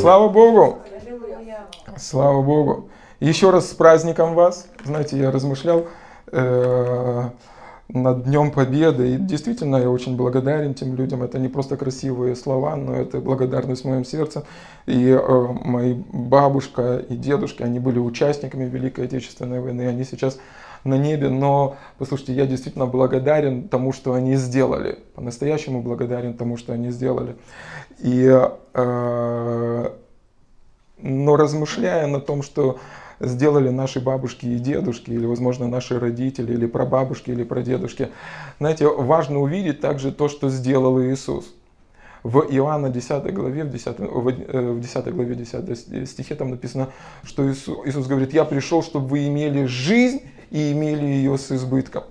Слава Богу! Слава Богу! Еще раз с праздником вас. Знаете, я размышлял э, над Днем Победы. И действительно, я очень благодарен тем людям. Это не просто красивые слова, но это благодарность в моем сердце. И э, мои бабушка и дедушка, они были участниками Великой Отечественной войны. Они сейчас на небе, но, послушайте, я действительно благодарен тому, что они сделали. По-настоящему благодарен тому, что они сделали. И, э, но размышляя на том, что сделали наши бабушки и дедушки, или, возможно, наши родители, или прабабушки, или прадедушки, знаете, важно увидеть также то, что сделал Иисус. В Иоанна 10 главе, в 10, в 10 главе 10 стихе там написано, что Иисус, Иисус говорит, я пришел, чтобы вы имели жизнь и имели ее с избытком.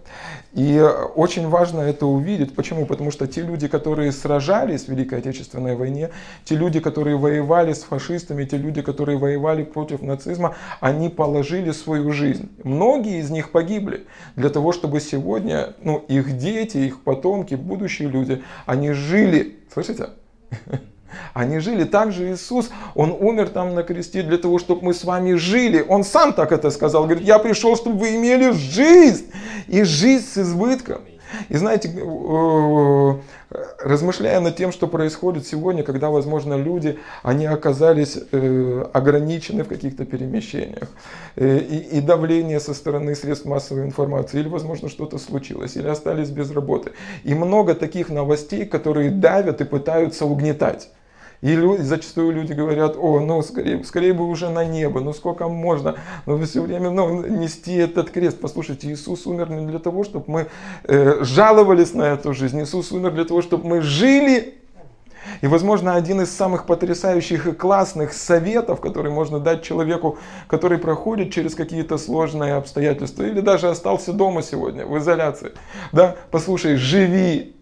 И очень важно это увидеть. Почему? Потому что те люди, которые сражались в Великой Отечественной войне, те люди, которые воевали с фашистами, те люди, которые воевали против нацизма, они положили свою жизнь. Многие из них погибли для того, чтобы сегодня ну, их дети, их потомки, будущие люди, они жили. Слышите? Они жили так же Иисус, Он умер там на кресте для того, чтобы мы с вами жили. Он сам так это сказал, говорит, я пришел, чтобы вы имели жизнь, и жизнь с избытком. И знаете, э, размышляя над тем, что происходит сегодня, когда, возможно, люди, они оказались э, ограничены в каких-то перемещениях, э, и, и давление со стороны средств массовой информации, или, возможно, что-то случилось, или остались без работы. И много таких новостей, которые давят и пытаются угнетать. И люди, зачастую люди говорят, о, ну скорее, скорее бы уже на небо, ну сколько можно, ну все время ну, нести этот крест. Послушайте, Иисус умер не для того, чтобы мы э, жаловались на эту жизнь, Иисус умер для того, чтобы мы жили. И, возможно, один из самых потрясающих и классных советов, который можно дать человеку, который проходит через какие-то сложные обстоятельства, или даже остался дома сегодня в изоляции. Да, послушай, живи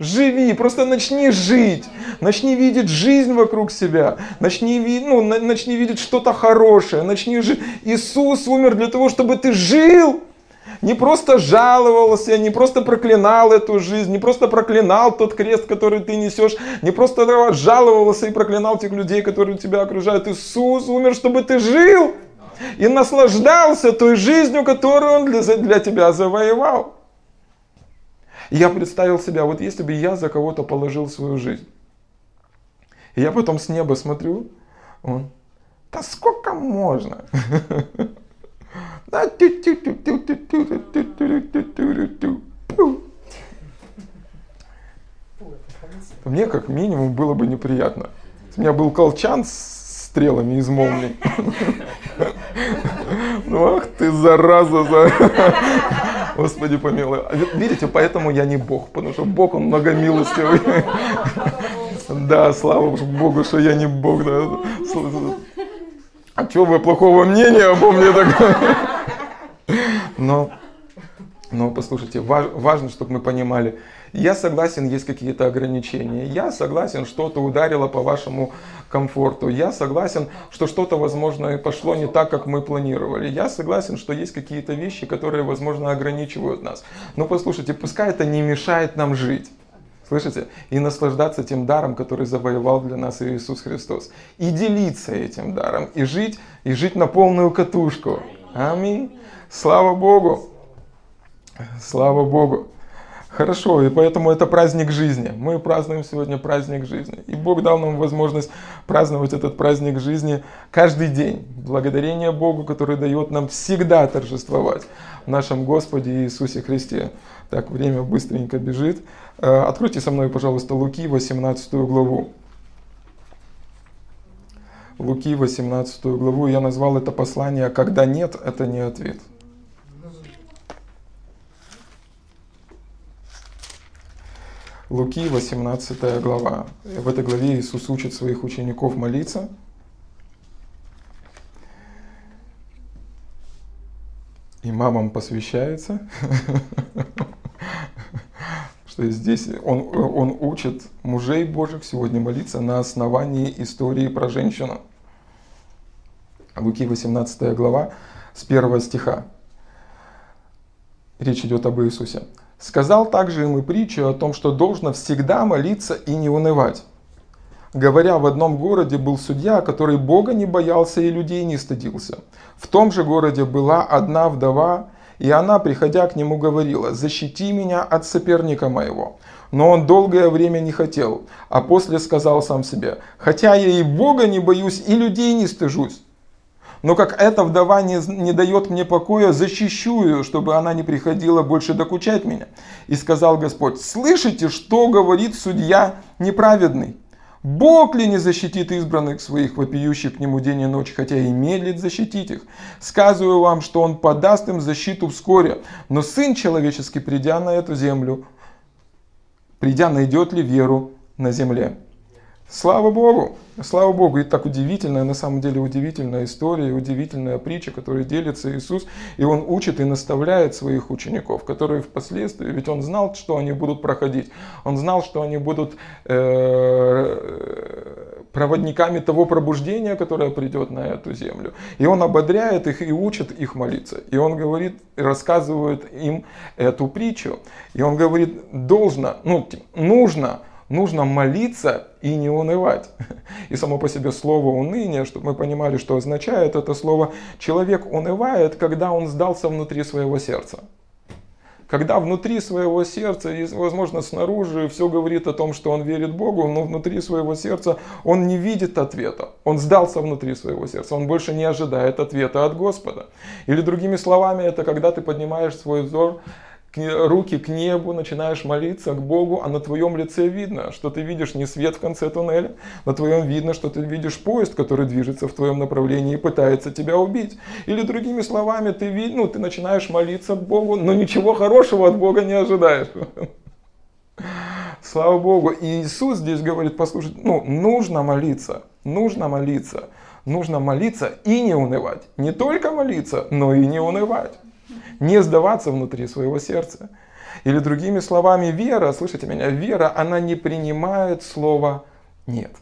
Живи, просто начни жить. Начни видеть жизнь вокруг себя. Начни, ну, начни видеть что-то хорошее. Начни жить. Иисус умер для того, чтобы ты жил. Не просто жаловался, не просто проклинал эту жизнь, не просто проклинал тот крест, который ты несешь, не просто жаловался и проклинал тех людей, которые тебя окружают. Иисус умер, чтобы ты жил и наслаждался той жизнью, которую Он для, для тебя завоевал. Я представил себя, вот если бы я за кого-то положил свою жизнь. И я потом с неба смотрю, он, да сколько можно? Мне как минимум было бы неприятно. У меня был колчан с стрелами из молний. Ну ах ты зараза, за... Господи помилуй. Видите, поэтому я не Бог, потому что Бог, Он многомилостивый. Да, слава Богу, что я не Бог. Да. А что вы плохого мнения обо мне так? Но, но послушайте, важно, чтобы мы понимали, я согласен, есть какие-то ограничения. Я согласен, что-то ударило по вашему комфорту. Я согласен, что что-то, возможно, пошло не так, как мы планировали. Я согласен, что есть какие-то вещи, которые, возможно, ограничивают нас. Но послушайте, пускай это не мешает нам жить. Слышите? И наслаждаться тем даром, который завоевал для нас Иисус Христос. И делиться этим даром. И жить, и жить на полную катушку. Аминь. Слава Богу. Слава Богу. Хорошо, и поэтому это праздник жизни. Мы празднуем сегодня праздник жизни. И Бог дал нам возможность праздновать этот праздник жизни каждый день. Благодарение Богу, который дает нам всегда торжествовать в нашем Господе Иисусе Христе. Так, время быстренько бежит. Э, откройте со мной, пожалуйста, Луки, 18 главу. Луки, 18 главу. Я назвал это послание «Когда нет, это не ответ». Луки, 18 глава. В этой главе Иисус учит своих учеников молиться. И мамам посвящается, что здесь он, он учит мужей Божьих сегодня молиться на основании истории про женщину. Луки 18 глава с 1 стиха. Речь идет об Иисусе. Сказал также им и притчу о том, что должно всегда молиться и не унывать. Говоря, в одном городе был судья, который Бога не боялся и людей не стыдился. В том же городе была одна вдова, и она, приходя к нему, говорила, «Защити меня от соперника моего». Но он долгое время не хотел, а после сказал сам себе, «Хотя я и Бога не боюсь, и людей не стыжусь, но как эта вдова не, не дает мне покоя, защищу ее, чтобы она не приходила больше докучать меня. И сказал Господь, слышите, что говорит судья неправедный? Бог ли не защитит избранных своих, вопиющих к нему день и ночь, хотя и медлит защитить их? Сказываю вам, что он подаст им защиту вскоре. Но Сын Человеческий, придя на эту землю, придя, найдет ли веру на земле? Слава Богу! Слава Богу! И так удивительная, на самом деле удивительная история, удивительная притча, которой делится Иисус. И Он учит и наставляет своих учеников, которые впоследствии, ведь Он знал, что они будут проходить. Он знал, что они будут э, проводниками того пробуждения, которое придет на эту землю. И Он ободряет их и учит их молиться. И Он говорит, рассказывает им эту притчу. И Он говорит, должно, ну, нужно нужно молиться и не унывать. И само по себе слово уныние, чтобы мы понимали, что означает это слово, человек унывает, когда он сдался внутри своего сердца. Когда внутри своего сердца, и, возможно, снаружи все говорит о том, что он верит Богу, но внутри своего сердца он не видит ответа. Он сдался внутри своего сердца, он больше не ожидает ответа от Господа. Или другими словами, это когда ты поднимаешь свой взор руки к небу, начинаешь молиться к Богу, а на твоем лице видно, что ты видишь не свет в конце туннеля, на твоем видно, что ты видишь поезд, который движется в твоем направлении и пытается тебя убить. Или другими словами, ты, вид, ну, ты начинаешь молиться к Богу, но ничего хорошего от Бога не ожидаешь. Слава Богу. И Иисус здесь говорит, послушайте, ну, нужно молиться, нужно молиться, нужно молиться и не унывать. Не только молиться, но и не унывать не сдаваться внутри своего сердца. Или другими словами, вера, слышите меня, вера, она не принимает слово «нет».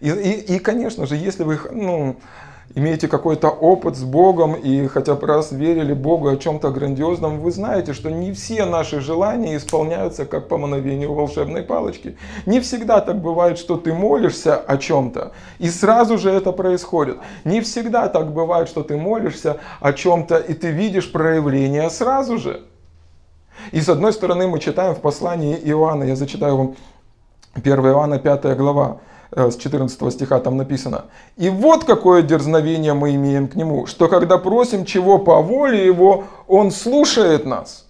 И, и, и конечно же, если вы, ну, имеете какой-то опыт с Богом и хотя бы раз верили Богу о чем-то грандиозном, вы знаете, что не все наши желания исполняются как по мановению волшебной палочки. Не всегда так бывает, что ты молишься о чем-то, и сразу же это происходит. Не всегда так бывает, что ты молишься о чем-то, и ты видишь проявление сразу же. И с одной стороны мы читаем в послании Иоанна, я зачитаю вам 1 Иоанна 5 глава, с 14 стиха там написано. «И вот какое дерзновение мы имеем к Нему, что когда просим чего по воле Его, Он слушает нас.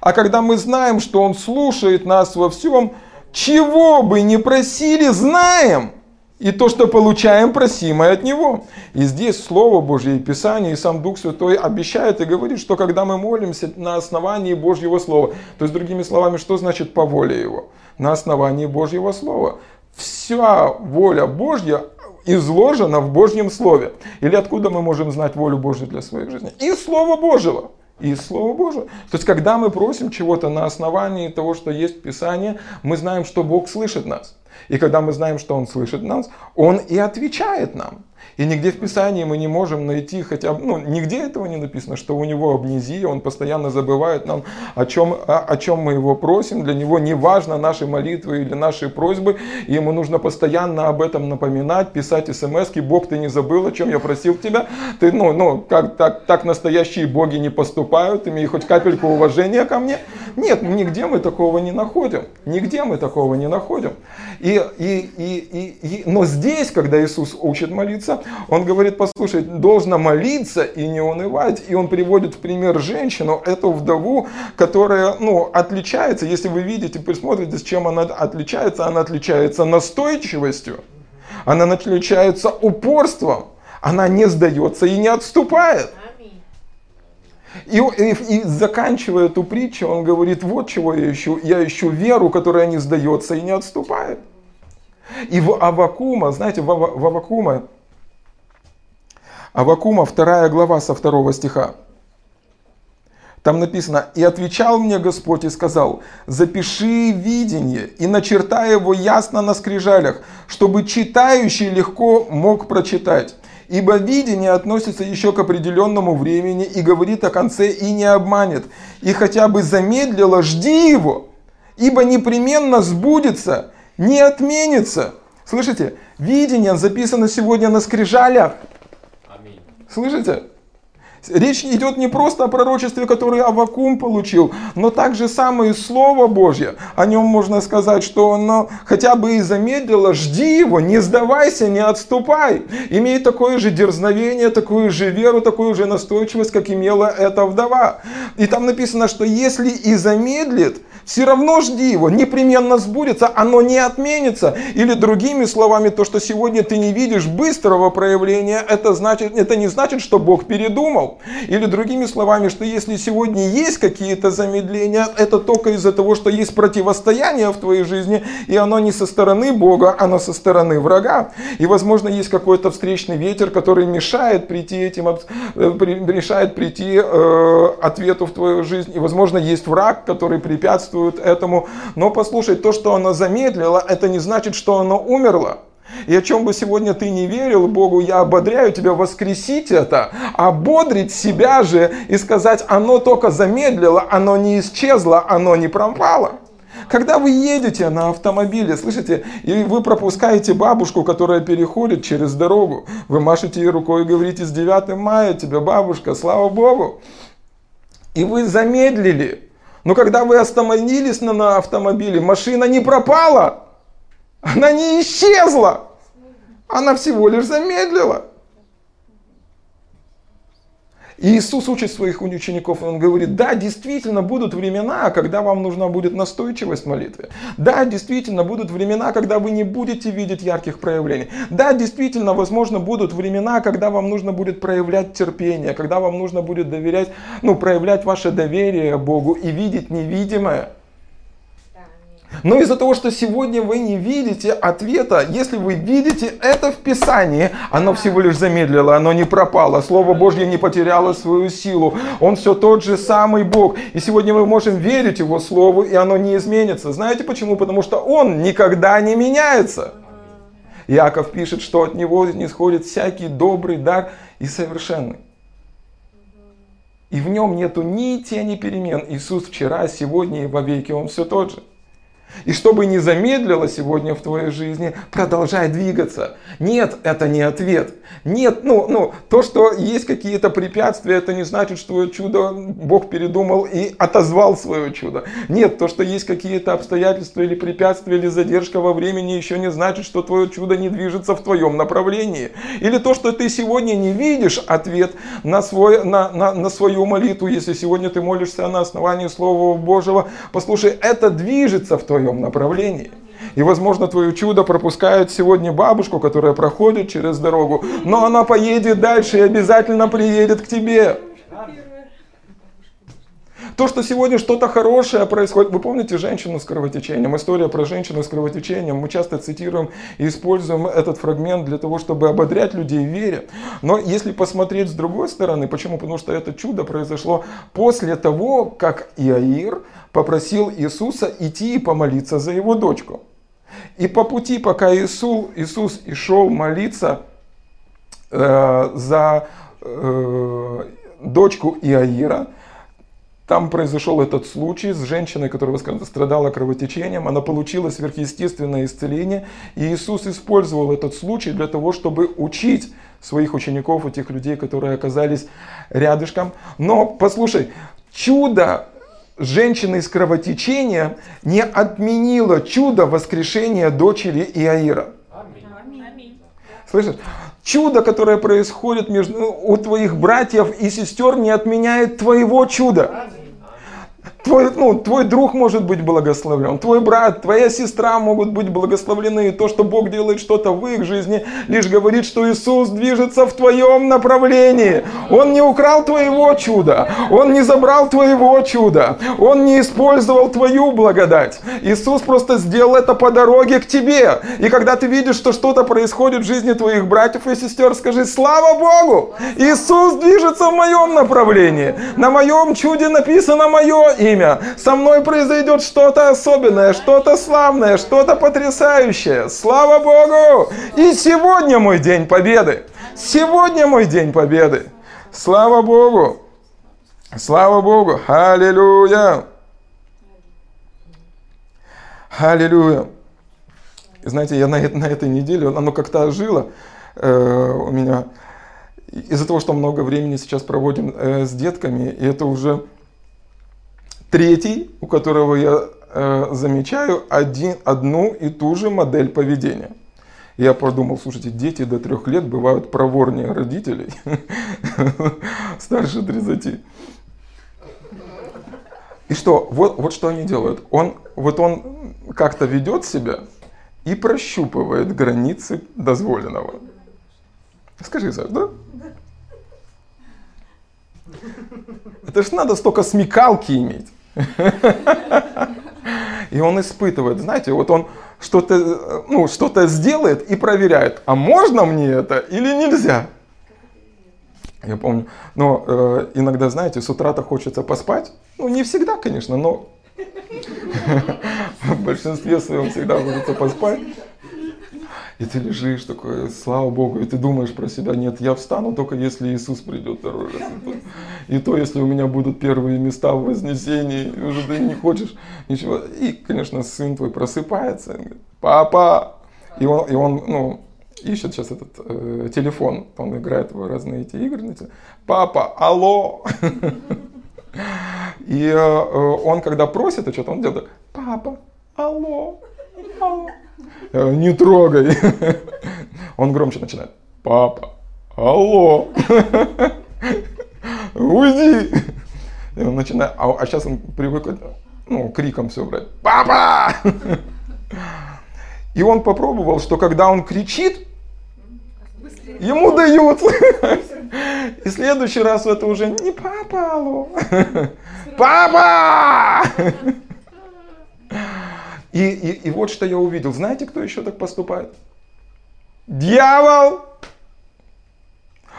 А когда мы знаем, что Он слушает нас во всем, чего бы ни просили, знаем, и то, что получаем, просимое от Него. И здесь Слово Божье и Писание, и сам Дух Святой обещает и говорит, что когда мы молимся на основании Божьего Слова, то есть другими словами, что значит по воле Его? На основании Божьего Слова вся воля Божья изложена в Божьем Слове. Или откуда мы можем знать волю Божью для своей жизни? Из Слова Божьего. Из Слова Божьего. То есть, когда мы просим чего-то на основании того, что есть в Писании, мы знаем, что Бог слышит нас. И когда мы знаем, что Он слышит нас, Он и отвечает нам. И нигде в Писании мы не можем найти хотя ну, нигде этого не написано, что у него амнезия, он постоянно забывает нам, о чем, о, о чем мы его просим. Для него не важно наши молитвы или наши просьбы, ему нужно постоянно об этом напоминать, писать смс Бог, ты не забыл, о чем я просил тебя. Ты, ну, ну, как, так, так настоящие боги не поступают, имей хоть капельку уважения ко мне. Нет, нигде мы такого не находим. Нигде мы такого не находим. И, и, и, и, и, но здесь, когда Иисус учит молиться, он говорит, послушай, должно молиться и не унывать. И он приводит в пример женщину, эту вдову, которая ну, отличается, если вы видите, присмотрите, с чем она отличается, она отличается настойчивостью, она отличается упорством, она не сдается и не отступает. И, и, и заканчивая эту притчу, он говорит, вот чего я ищу. Я ищу веру, которая не сдается и не отступает. И в Авакума, знаете, в, в Авакума Авакума, вторая глава со второго стиха. Там написано, «И отвечал мне Господь и сказал, запиши видение и начертай его ясно на скрижалях, чтобы читающий легко мог прочитать. Ибо видение относится еще к определенному времени и говорит о конце и не обманет. И хотя бы замедлило, жди его, ибо непременно сбудется, не отменится. Слышите? Видение записано сегодня на скрижалях. Слышите? Речь идет не просто о пророчестве, которое Авакум получил, но также самое Слово Божье. О нем можно сказать, что оно хотя бы и замедлило, жди его, не сдавайся, не отступай. Имей такое же дерзновение, такую же веру, такую же настойчивость, как имела эта вдова. И там написано, что если и замедлит, все равно жди его, непременно сбудется, оно не отменится. Или другими словами, то, что сегодня ты не видишь быстрого проявления, это, значит, это не значит, что Бог передумал. Или другими словами, что если сегодня есть какие-то замедления, это только из-за того, что есть противостояние в твоей жизни, и оно не со стороны Бога, оно со стороны врага. И, возможно, есть какой-то встречный ветер, который мешает прийти этим, э, мешает прийти э, ответу в твою жизнь. И, возможно, есть враг, который препятствует этому. Но послушай, то, что оно замедлило, это не значит, что оно умерло. И о чем бы сегодня ты не верил Богу, я ободряю тебя воскресить это, ободрить себя же и сказать, оно только замедлило, оно не исчезло, оно не пропало. Когда вы едете на автомобиле, слышите, и вы пропускаете бабушку, которая переходит через дорогу, вы машете ей рукой и говорите, с 9 мая тебе бабушка, слава Богу. И вы замедлили, но когда вы остановились на, на автомобиле, машина не пропала, она не исчезла, она всего лишь замедлила. И Иисус учит своих учеников, Он говорит, да, действительно будут времена, когда вам нужна будет настойчивость в молитве. Да, действительно будут времена, когда вы не будете видеть ярких проявлений. Да, действительно, возможно, будут времена, когда вам нужно будет проявлять терпение, когда вам нужно будет доверять, ну, проявлять ваше доверие Богу и видеть невидимое. Но из-за того, что сегодня вы не видите ответа, если вы видите это в Писании, оно всего лишь замедлило, оно не пропало. Слово Божье не потеряло свою силу. Он все тот же самый Бог. И сегодня мы можем верить Его Слову, и оно не изменится. Знаете почему? Потому что Он никогда не меняется. Иаков пишет, что от Него не сходит всякий добрый дар и совершенный. И в нем нету ни тени перемен. Иисус вчера, сегодня и во веки, Он все тот же. И чтобы не замедлило сегодня в твоей жизни, продолжай двигаться. Нет, это не ответ. Нет, ну, ну, то, что есть какие-то препятствия, это не значит, что твое чудо Бог передумал и отозвал свое чудо. Нет, то, что есть какие-то обстоятельства или препятствия, или задержка во времени, еще не значит, что твое чудо не движется в твоем направлении. Или то, что ты сегодня не видишь ответ на, свой, на, на, на свою молитву, если сегодня ты молишься на основании Слова Божьего, послушай, это движется в твоем твоем направлении. И, возможно, твое чудо пропускает сегодня бабушку, которая проходит через дорогу, но она поедет дальше и обязательно приедет к тебе. То, что сегодня что-то хорошее происходит. Вы помните женщину с кровотечением? История про женщину с кровотечением. Мы часто цитируем и используем этот фрагмент для того, чтобы ободрять людей в вере. Но если посмотреть с другой стороны, почему? Потому что это чудо произошло после того, как Иаир попросил Иисуса идти и помолиться за его дочку. И по пути, пока Иисус, Иисус и шел молиться э, за э, дочку Иаира, там произошел этот случай с женщиной, которая страдала кровотечением. Она получила сверхъестественное исцеление. И Иисус использовал этот случай для того, чтобы учить своих учеников, этих людей, которые оказались рядышком. Но послушай, чудо женщины из кровотечения не отменило чудо воскрешения дочери Иаира. Слышишь? Чудо, которое происходит между, у твоих братьев и сестер, не отменяет твоего чуда. Твой, ну, твой друг может быть благословлен, твой брат, твоя сестра могут быть благословлены. И то, что Бог делает что-то в их жизни, лишь говорит, что Иисус движется в твоем направлении. Он не украл твоего чуда, Он не забрал твоего чуда, Он не использовал твою благодать. Иисус просто сделал это по дороге к тебе. И когда ты видишь, что что-то происходит в жизни твоих братьев и сестер, скажи, слава Богу, Иисус движется в моем направлении. На моем чуде написано мое имя время со мной произойдет что-то особенное, что-то славное, что-то потрясающее. Слава Богу! И сегодня мой день победы. Сегодня мой день победы. Слава Богу! Слава Богу! Аллилуйя! Аллилуйя! Знаете, я на, на этой неделе, оно как-то ожило э, у меня. Из-за того, что много времени сейчас проводим э, с детками, и это уже третий, у которого я э, замечаю один, одну и ту же модель поведения. Я подумал, слушайте, дети до трех лет бывают проворнее родителей, старше 30. И что? Вот, вот что они делают. Он, вот он как-то ведет себя и прощупывает границы дозволенного. Скажи, Саш, да? Это ж надо столько смекалки иметь. И он испытывает, знаете, вот он что-то ну, что сделает и проверяет, а можно мне это или нельзя. Я помню, но э, иногда, знаете, с утра-то хочется поспать. Ну, не всегда, конечно, но в большинстве своем всегда хочется поспать. И ты лежишь такой, слава Богу, и ты думаешь про себя, нет, я встану только если Иисус придет второй раз. И то, если у меня будут первые места в Вознесении, уже ты не хочешь ничего. И, конечно, сын твой просыпается, говорит, папа! И он, и он ну, ищет сейчас этот э, телефон, он играет в разные эти игры. Папа, алло! И э, он, когда просит, а что-то он делает, папа, алло. Не трогай. Он громче начинает. Папа, алло, уйди. И он начинает, а, а сейчас он привык ну, криком все брать. Папа! И он попробовал, что когда он кричит, ему дают. И следующий раз это уже не папа, алло. Папа! И, и, и вот что я увидел. Знаете, кто еще так поступает? Дьявол!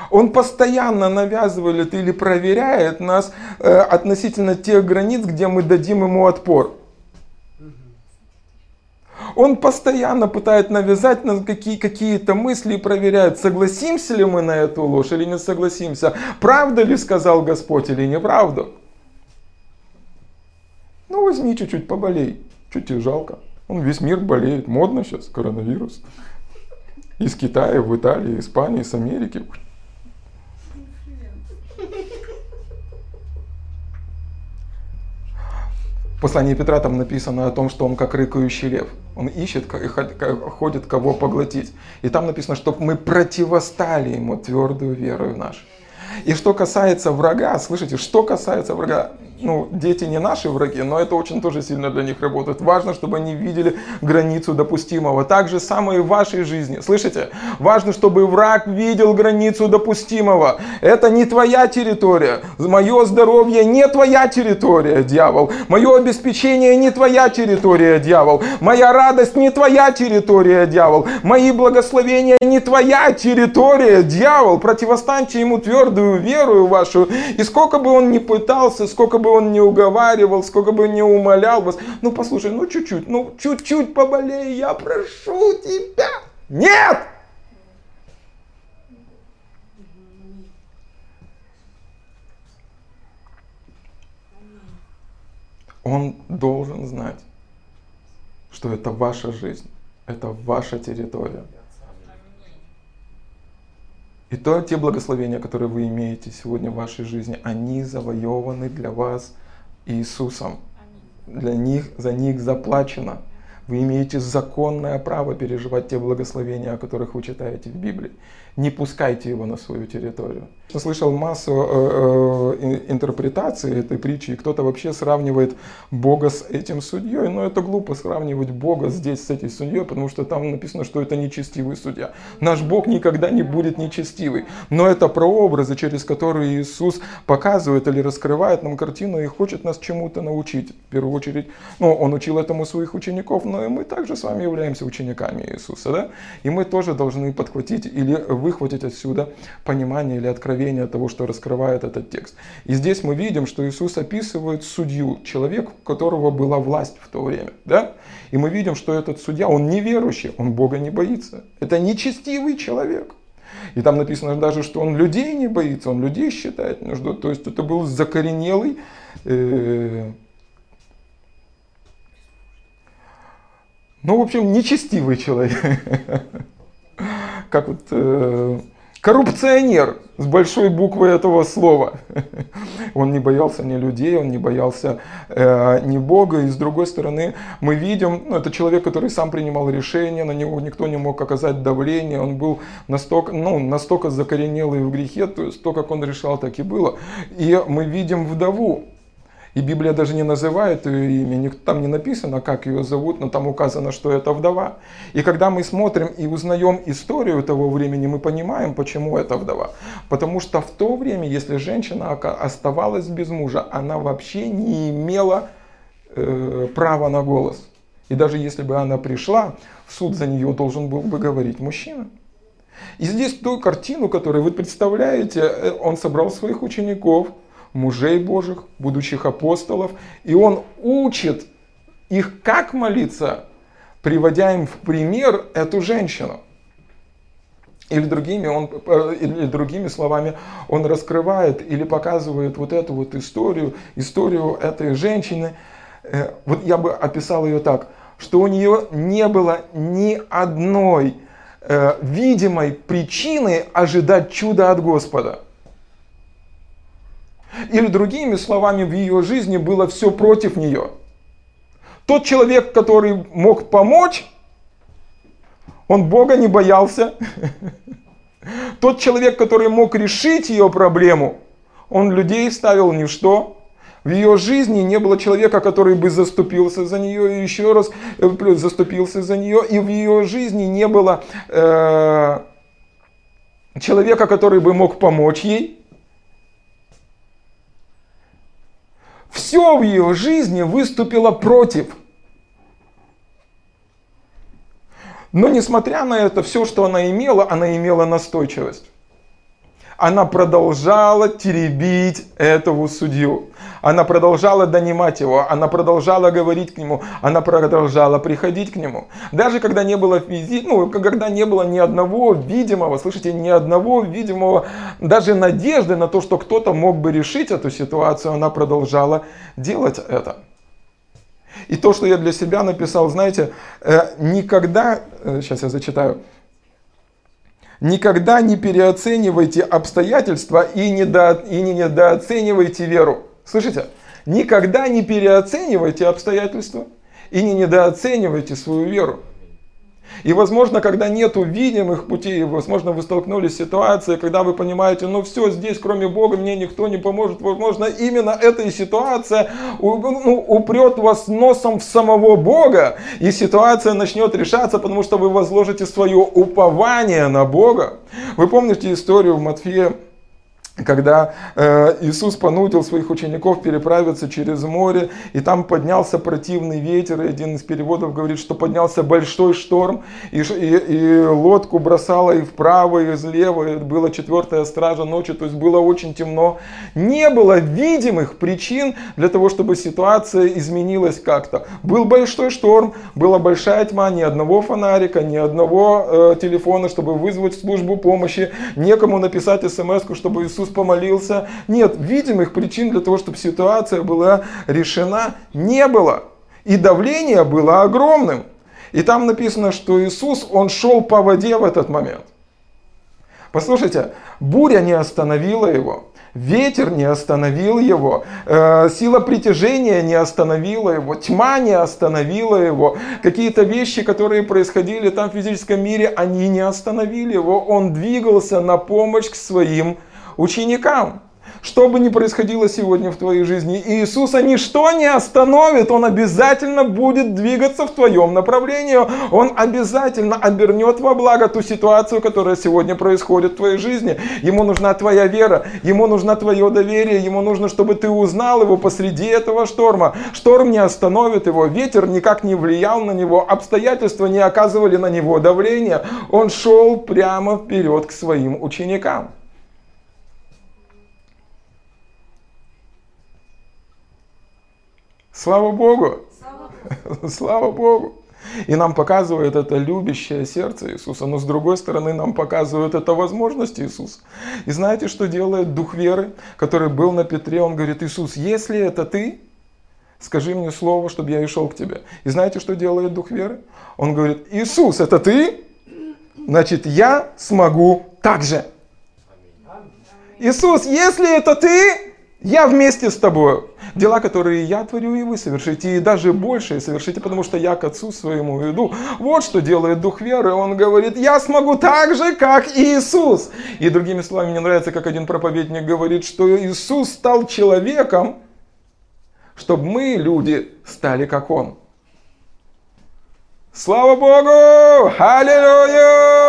Он постоянно навязывает или проверяет нас э, относительно тех границ, где мы дадим ему отпор. Он постоянно пытает навязать нам какие, какие-то мысли и проверяет, согласимся ли мы на эту ложь или не согласимся. Правда ли сказал Господь или неправда. Ну возьми чуть-чуть, поболей. Что тебе жалко? Он весь мир болеет. Модно сейчас коронавирус. Из Китая, в Италии, Испании, с Америки. В послании Петра там написано о том, что он как рыкающий лев. Он ищет, ходит кого поглотить. И там написано, чтобы мы противостали ему твердую верою нашей. И что касается врага, слышите, что касается врага, ну, дети не наши враги, но это очень тоже сильно для них работает. Важно, чтобы они видели границу допустимого. Так же самое и в вашей жизни. Слышите? Важно, чтобы враг видел границу допустимого. Это не твоя территория. Мое здоровье не твоя территория, дьявол. Мое обеспечение не твоя территория, дьявол. Моя радость не твоя территория, дьявол. Мои благословения не твоя территория, дьявол. Противостаньте ему твердую веру вашу. И сколько бы он ни пытался, сколько бы он не уговаривал, сколько бы не умолял вас, ну послушай, ну чуть-чуть, ну чуть-чуть поболей, я прошу тебя. Нет! Он должен знать, что это ваша жизнь, это ваша территория. И то те благословения, которые вы имеете сегодня в вашей жизни, они завоеваны для вас Иисусом. Для них, за них заплачено. Вы имеете законное право переживать те благословения, о которых вы читаете в Библии не пускайте его на свою территорию. Я слышал массу э, э, интерпретаций этой притчи, и кто-то вообще сравнивает Бога с этим судьей, но это глупо сравнивать Бога здесь с этим судьей, потому что там написано, что это нечестивый судья. Наш Бог никогда не будет нечестивый, но это прообразы, через которые Иисус показывает или раскрывает нам картину и хочет нас чему-то научить. В первую очередь, ну, Он учил этому своих учеников, но и мы также с вами являемся учениками Иисуса, да? И мы тоже должны подхватить или выхватить отсюда понимание или откровение того, что раскрывает этот текст. И здесь мы видим, что Иисус описывает судью, человек, у которого была власть в то время. Да? И мы видим, что этот судья, он неверующий, он Бога не боится. Это нечестивый человек. И там написано даже, что он людей не боится, он людей считает между. То есть это был закоренелый э, ну, в общем, нечестивый человек. Как вот э, коррупционер с большой буквы этого слова. Он не боялся ни людей, он не боялся э, ни Бога. И с другой стороны, мы видим, ну, это человек, который сам принимал решения, на него никто не мог оказать давление. Он был настолько, ну, настолько закоренелый в грехе, то есть то, как он решал, так и было. И мы видим вдову, и Библия даже не называет ее имя, там не написано, как ее зовут, но там указано, что это вдова. И когда мы смотрим и узнаем историю того времени, мы понимаем, почему это вдова. Потому что в то время, если женщина оставалась без мужа, она вообще не имела э, права на голос. И даже если бы она пришла, в суд за нее должен был бы говорить мужчина. И здесь ту картину, которую вы представляете, э, он собрал своих учеников – мужей Божьих, будущих апостолов, и он учит их, как молиться, приводя им в пример эту женщину. Или другими, он, э, или другими словами, он раскрывает или показывает вот эту вот историю, историю этой женщины. Э, вот я бы описал ее так, что у нее не было ни одной э, видимой причины ожидать чуда от Господа. Или другими словами, в ее жизни было все против нее. Тот человек, который мог помочь, он Бога не боялся. Тот человек, который мог решить ее проблему, он людей ставил ни в что. В ее жизни не было человека, который бы заступился за нее, и еще раз э, заступился за нее. И в ее жизни не было э, человека, который бы мог помочь ей. Все в ее жизни выступило против. Но несмотря на это, все, что она имела, она имела настойчивость она продолжала теребить этого судью. Она продолжала донимать его, она продолжала говорить к нему, она продолжала приходить к нему. Даже когда не было физи... ну, когда не было ни одного видимого, слышите, ни одного видимого, даже надежды на то, что кто-то мог бы решить эту ситуацию, она продолжала делать это. И то, что я для себя написал, знаете, э, никогда, сейчас э, я зачитаю, Никогда не переоценивайте обстоятельства и, недо, и не недооценивайте веру. Слышите? Никогда не переоценивайте обстоятельства и не недооценивайте свою веру. И, возможно, когда нету видимых путей, возможно, вы столкнулись с ситуацией, когда вы понимаете, ну все, здесь кроме Бога мне никто не поможет. Возможно, именно эта ситуация ну, упрет вас носом в самого Бога, и ситуация начнет решаться, потому что вы возложите свое упование на Бога. Вы помните историю в Матфея когда э, Иисус понудил своих учеников переправиться через море, и там поднялся противный ветер, и один из переводов говорит, что поднялся большой шторм, и, и, и лодку бросало и вправо, и влево, и была четвертая стража ночи, то есть было очень темно. Не было видимых причин для того, чтобы ситуация изменилась как-то. Был большой шторм, была большая тьма, ни одного фонарика, ни одного э, телефона, чтобы вызвать службу помощи, некому написать смс чтобы Иисус Иисус помолился. Нет, видимых причин для того, чтобы ситуация была решена, не было. И давление было огромным. И там написано, что Иисус, Он шел по воде в этот момент. Послушайте, буря не остановила его. Ветер не остановил его, э, сила притяжения не остановила его, тьма не остановила его, какие-то вещи, которые происходили там в физическом мире, они не остановили его. Он двигался на помощь к своим ученикам. Что бы ни происходило сегодня в твоей жизни, Иисуса ничто не остановит. Он обязательно будет двигаться в твоем направлении. Он обязательно обернет во благо ту ситуацию, которая сегодня происходит в твоей жизни. Ему нужна твоя вера, ему нужно твое доверие, ему нужно, чтобы ты узнал его посреди этого шторма. Шторм не остановит его, ветер никак не влиял на него, обстоятельства не оказывали на него давления. Он шел прямо вперед к своим ученикам. Слава Богу! Слава Богу! И нам показывает это любящее сердце Иисуса, но с другой стороны нам показывает это возможность Иисуса. И знаете, что делает Дух веры, который был на Петре? Он говорит, Иисус, если это ты, скажи мне слово, чтобы я и шел к тебе. И знаете, что делает Дух веры? Он говорит, Иисус, это ты? Значит, я смогу так же. Иисус, если это ты, я вместе с тобой. Дела, которые я творю, и вы совершите, и даже больше совершите, потому что я к Отцу своему иду. Вот что делает Дух веры. Он говорит, я смогу так же, как Иисус. И другими словами, мне нравится, как один проповедник говорит, что Иисус стал человеком, чтобы мы, люди, стали как Он. Слава Богу! Аллилуйя!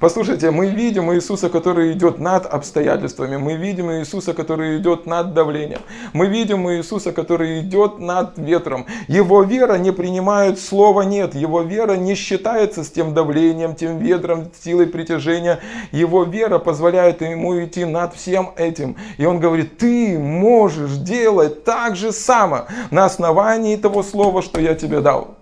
Послушайте, мы видим Иисуса, который идет над обстоятельствами. Мы видим Иисуса, который идет над давлением. Мы видим Иисуса, который идет над ветром. Его вера не принимает слова «нет». Его вера не считается с тем давлением, тем ветром, силой притяжения. Его вера позволяет ему идти над всем этим. И он говорит, ты можешь делать так же само на основании того слова, что я тебе дал.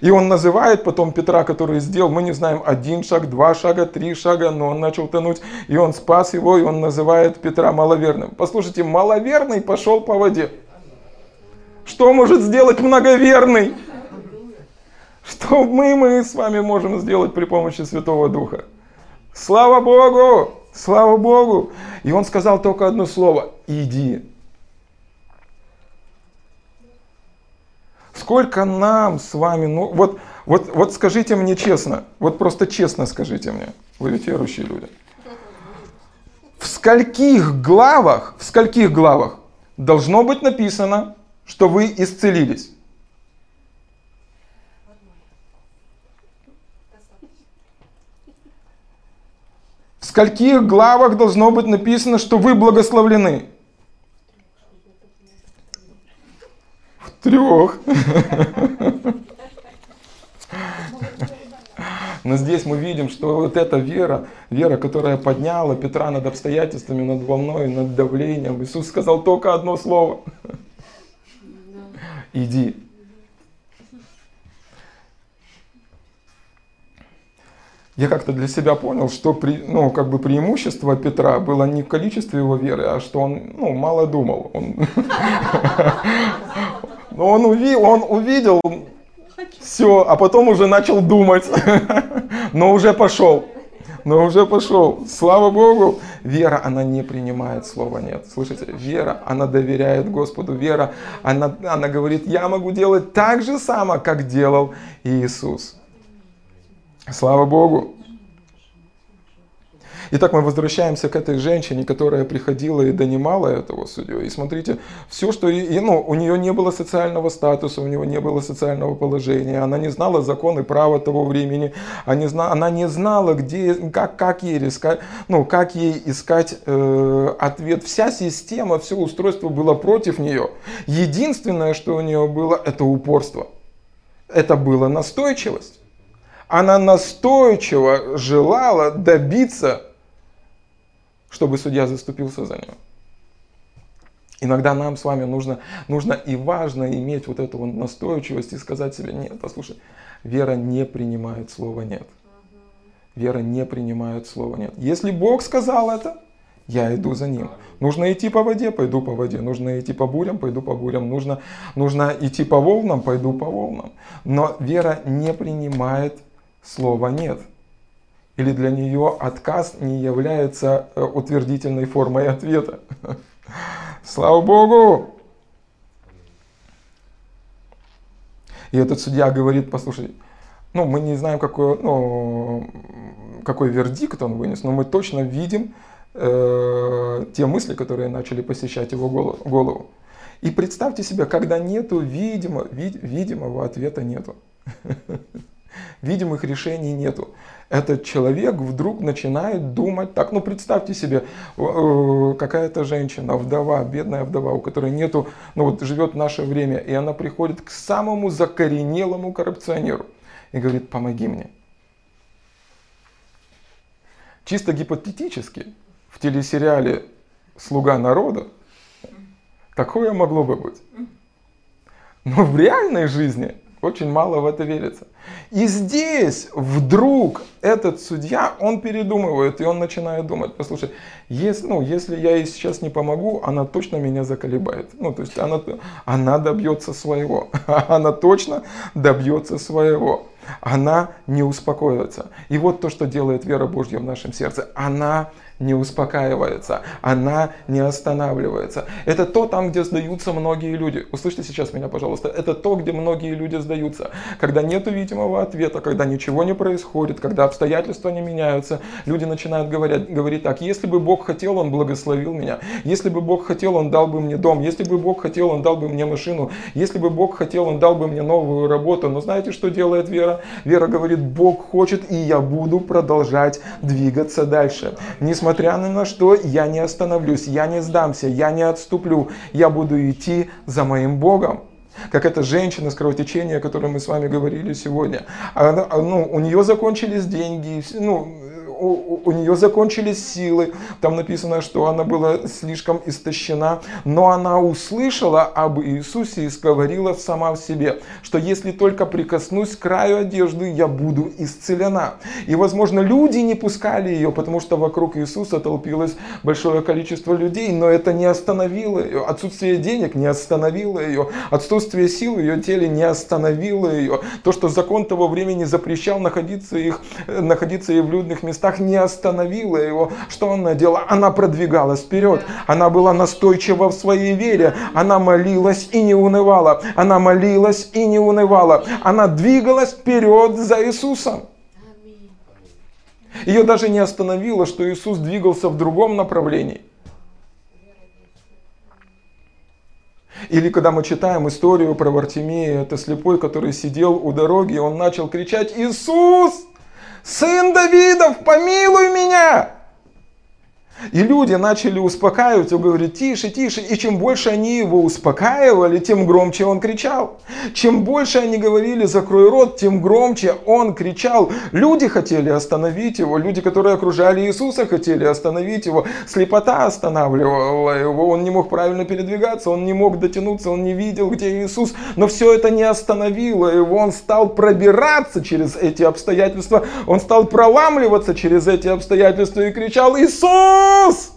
И он называет потом Петра, который сделал, мы не знаем, один шаг, два шага, три шага, но он начал тонуть, и он спас его, и он называет Петра маловерным. Послушайте, маловерный пошел по воде. Что может сделать многоверный? Что мы, мы с вами можем сделать при помощи Святого Духа? Слава Богу! Слава Богу! И он сказал только одно слово. Иди. Сколько нам с вами, ну вот, вот, вот скажите мне честно, вот просто честно скажите мне, вы ведь верующие люди. В скольких главах, в скольких главах должно быть написано, что вы исцелились? В скольких главах должно быть написано, что вы благословлены? Трех. Но здесь мы видим, что вот эта вера, вера, которая подняла Петра над обстоятельствами, над волной, над давлением. Иисус сказал только одно слово. Иди. я как-то для себя понял, что при, ну, как бы преимущество Петра было не в количестве его веры, а что он ну, мало думал. Он, он, увидел, он увидел все, а потом уже начал думать, но уже пошел. Но уже пошел. Слава Богу. Вера, она не принимает слова нет. Слышите? Вера, она доверяет Господу. Вера, она, она говорит, я могу делать так же само, как делал Иисус. Слава Богу. Итак, мы возвращаемся к этой женщине, которая приходила и донимала этого судью. И смотрите, все, что... И, ну, у нее не было социального статуса, у нее не было социального положения, она не знала законы права того времени, она не знала, она не знала где, как, как, ей искать, ну, как ей искать э, ответ. Вся система, все устройство было против нее. Единственное, что у нее было, это упорство. Это была настойчивость она настойчиво желала добиться, чтобы судья заступился за нее. Иногда нам с вами нужно, нужно и важно иметь вот эту вот настойчивость и сказать себе, нет, послушай, вера не принимает слова нет. Вера не принимает слова нет. Если Бог сказал это, я иду за ним. Нужно идти по воде, пойду по воде. Нужно идти по бурям, пойду по бурям. Нужно, нужно идти по волнам, пойду по волнам. Но вера не принимает слова нет. Или для нее отказ не является э, утвердительной формой ответа. Слава Богу! И этот судья говорит, послушай, ну, мы не знаем, какой, ну, какой вердикт он вынес, но мы точно видим э, те мысли, которые начали посещать его голову. И представьте себе, когда нету видимо, вид, видимого ответа нету. видимых решений нету. Этот человек вдруг начинает думать так, ну представьте себе, э, какая-то женщина, вдова, бедная вдова, у которой нету, ну вот живет наше время, и она приходит к самому закоренелому коррупционеру и говорит, помоги мне. Чисто гипотетически в телесериале «Слуга народа» Такое могло бы быть. Но в реальной жизни очень мало в это верится. И здесь вдруг этот судья, он передумывает, и он начинает думать, послушай, если, ну, если я ей сейчас не помогу, она точно меня заколебает. Ну, то есть она, она добьется своего. Она точно добьется своего. Она не успокоится. И вот то, что делает вера Божья в нашем сердце. Она не успокаивается, она не останавливается. Это то там, где сдаются многие люди. Услышьте сейчас меня, пожалуйста. Это то, где многие люди сдаются. Когда нет видимого ответа, когда ничего не происходит, когда обстоятельства не меняются, люди начинают говорить, говорить так, если бы Бог хотел, Он благословил меня. Если бы Бог хотел, Он дал бы мне дом. Если бы Бог хотел, Он дал бы мне машину. Если бы Бог хотел, Он дал бы мне новую работу. Но знаете, что делает Вера? Вера говорит, Бог хочет, и я буду продолжать двигаться дальше. Несмотря несмотря ни на что, я не остановлюсь, я не сдамся, я не отступлю, я буду идти за моим Богом. Как эта женщина с кровотечением, о которой мы с вами говорили сегодня. Она, ну, у нее закончились деньги, ну, у, у нее закончились силы. Там написано, что она была слишком истощена. Но она услышала об Иисусе и сказала сама в себе, что если только прикоснусь к краю одежды, я буду исцелена. И, возможно, люди не пускали ее, потому что вокруг Иисуса толпилось большое количество людей, но это не остановило ее. Отсутствие денег не остановило ее. Отсутствие сил в ее теле не остановило ее. То, что закон того времени запрещал находиться, их, находиться и в людных местах, местах не остановила его. Что она делала? Она продвигалась вперед. Она была настойчива в своей вере. Она молилась и не унывала. Она молилась и не унывала. Она двигалась вперед за Иисусом. Ее даже не остановило, что Иисус двигался в другом направлении. Или когда мы читаем историю про Вартимея, это слепой, который сидел у дороги, он начал кричать «Иисус!» Сын Давидов, помилуй меня! И люди начали успокаивать, он говорит, тише, тише. И чем больше они его успокаивали, тем громче он кричал. Чем больше они говорили, закрой рот, тем громче он кричал. Люди хотели остановить его, люди, которые окружали Иисуса, хотели остановить его. Слепота останавливала его, он не мог правильно передвигаться, он не мог дотянуться, он не видел, где Иисус. Но все это не остановило его, он стал пробираться через эти обстоятельства, он стал проламливаться через эти обстоятельства и кричал, Иисус! Иисус!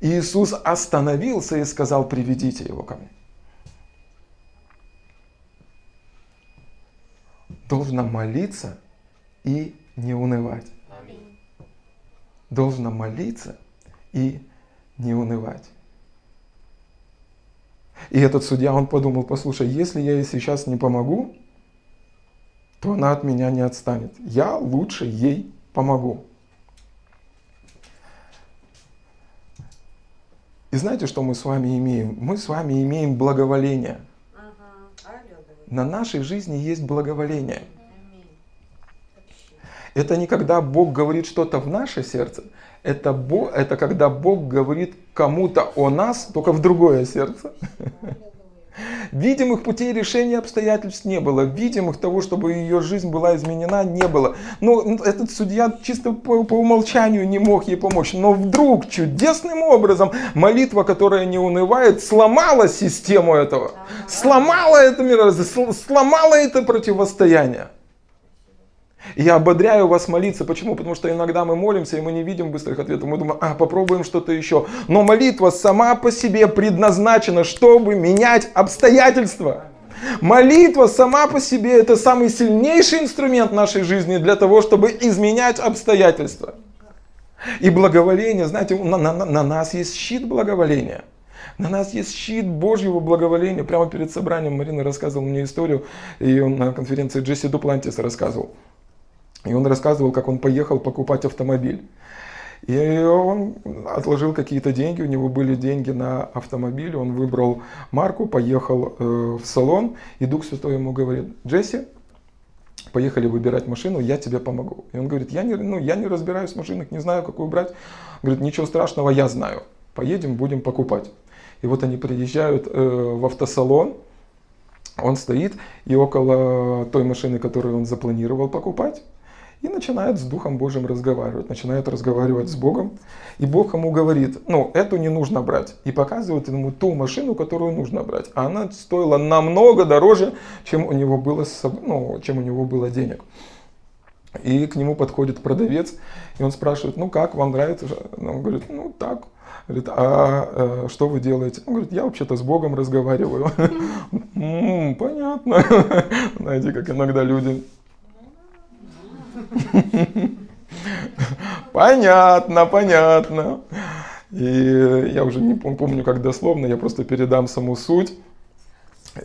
Иисус остановился и сказал, приведите его ко мне. Должно молиться и не унывать. Должно молиться и не унывать. И этот судья, он подумал, послушай, если я ей сейчас не помогу, то она от меня не отстанет. Я лучше ей помогу. И знаете, что мы с вами имеем? Мы с вами имеем благоволение. На нашей жизни есть благоволение. Это не когда Бог говорит что-то в наше сердце, это, Бог, это когда Бог говорит кому-то о нас, только в другое сердце. Видимых путей решения обстоятельств не было. Видимых того, чтобы ее жизнь была изменена, не было. Но этот судья чисто по, по умолчанию не мог ей помочь. Но вдруг чудесным образом молитва, которая не унывает, сломала систему этого. Сломала это мировоззрение, сломала это противостояние. Я ободряю вас молиться. Почему? Потому что иногда мы молимся, и мы не видим быстрых ответов. Мы думаем, а, попробуем что-то еще. Но молитва сама по себе предназначена, чтобы менять обстоятельства. Молитва сама по себе это самый сильнейший инструмент нашей жизни для того, чтобы изменять обстоятельства. И благоволение, знаете, на, на, на нас есть щит благоволения. На нас есть щит Божьего благоволения. Прямо перед собранием Марина рассказывала мне историю, и он на конференции Джесси Дуплантис рассказывал. И он рассказывал, как он поехал покупать автомобиль. И он отложил какие-то деньги, у него были деньги на автомобиль, он выбрал марку, поехал э, в салон, и Дух Святой ему говорит, Джесси, поехали выбирать машину, я тебе помогу. И он говорит, я не, ну, я не разбираюсь в машинах, не знаю, какую брать. Говорит, ничего страшного, я знаю. Поедем, будем покупать. И вот они приезжают э, в автосалон, он стоит, и около той машины, которую он запланировал покупать, и начинает с Духом Божьим разговаривать, начинает разговаривать с Богом, и Бог ему говорит, ну, эту не нужно брать, и показывает ему ту машину, которую нужно брать, а она стоила намного дороже, чем у него было, ну, чем у него было денег. И к нему подходит продавец, и он спрашивает, ну как, вам нравится? Он говорит, ну так. Говорит, а э, что вы делаете? Он говорит, я вообще-то с Богом разговариваю. Понятно. Знаете, как иногда люди... Понятно, понятно. И я уже не помню, как дословно, я просто передам саму суть.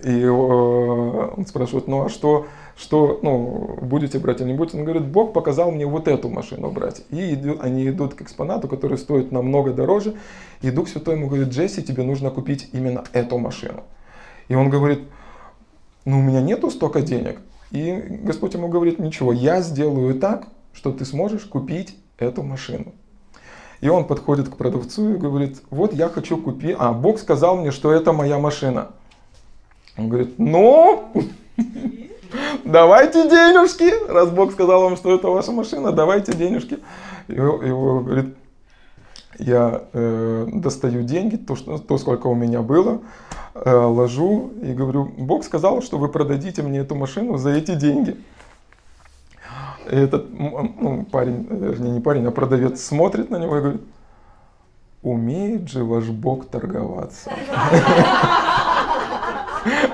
И э, он спрашивает, ну а что, что, ну, будете брать или не будете? Он говорит, Бог показал мне вот эту машину брать. И идут, они идут к экспонату, который стоит намного дороже. И Дух Святой ему говорит, Джесси, тебе нужно купить именно эту машину. И он говорит, ну у меня нету столько денег. И Господь ему говорит, ничего, я сделаю так, что ты сможешь купить эту машину. И он подходит к продавцу и говорит, вот я хочу купить, а Бог сказал мне, что это моя машина. Он говорит, ну, давайте денежки, раз Бог сказал вам, что это ваша машина, давайте денежки. И его говорит, я э, достаю деньги, то, что, то, сколько у меня было, э, ложу и говорю, Бог сказал, что вы продадите мне эту машину за эти деньги. И этот ну, парень, вернее не парень, а продавец смотрит на него и говорит, умеет же ваш Бог торговаться.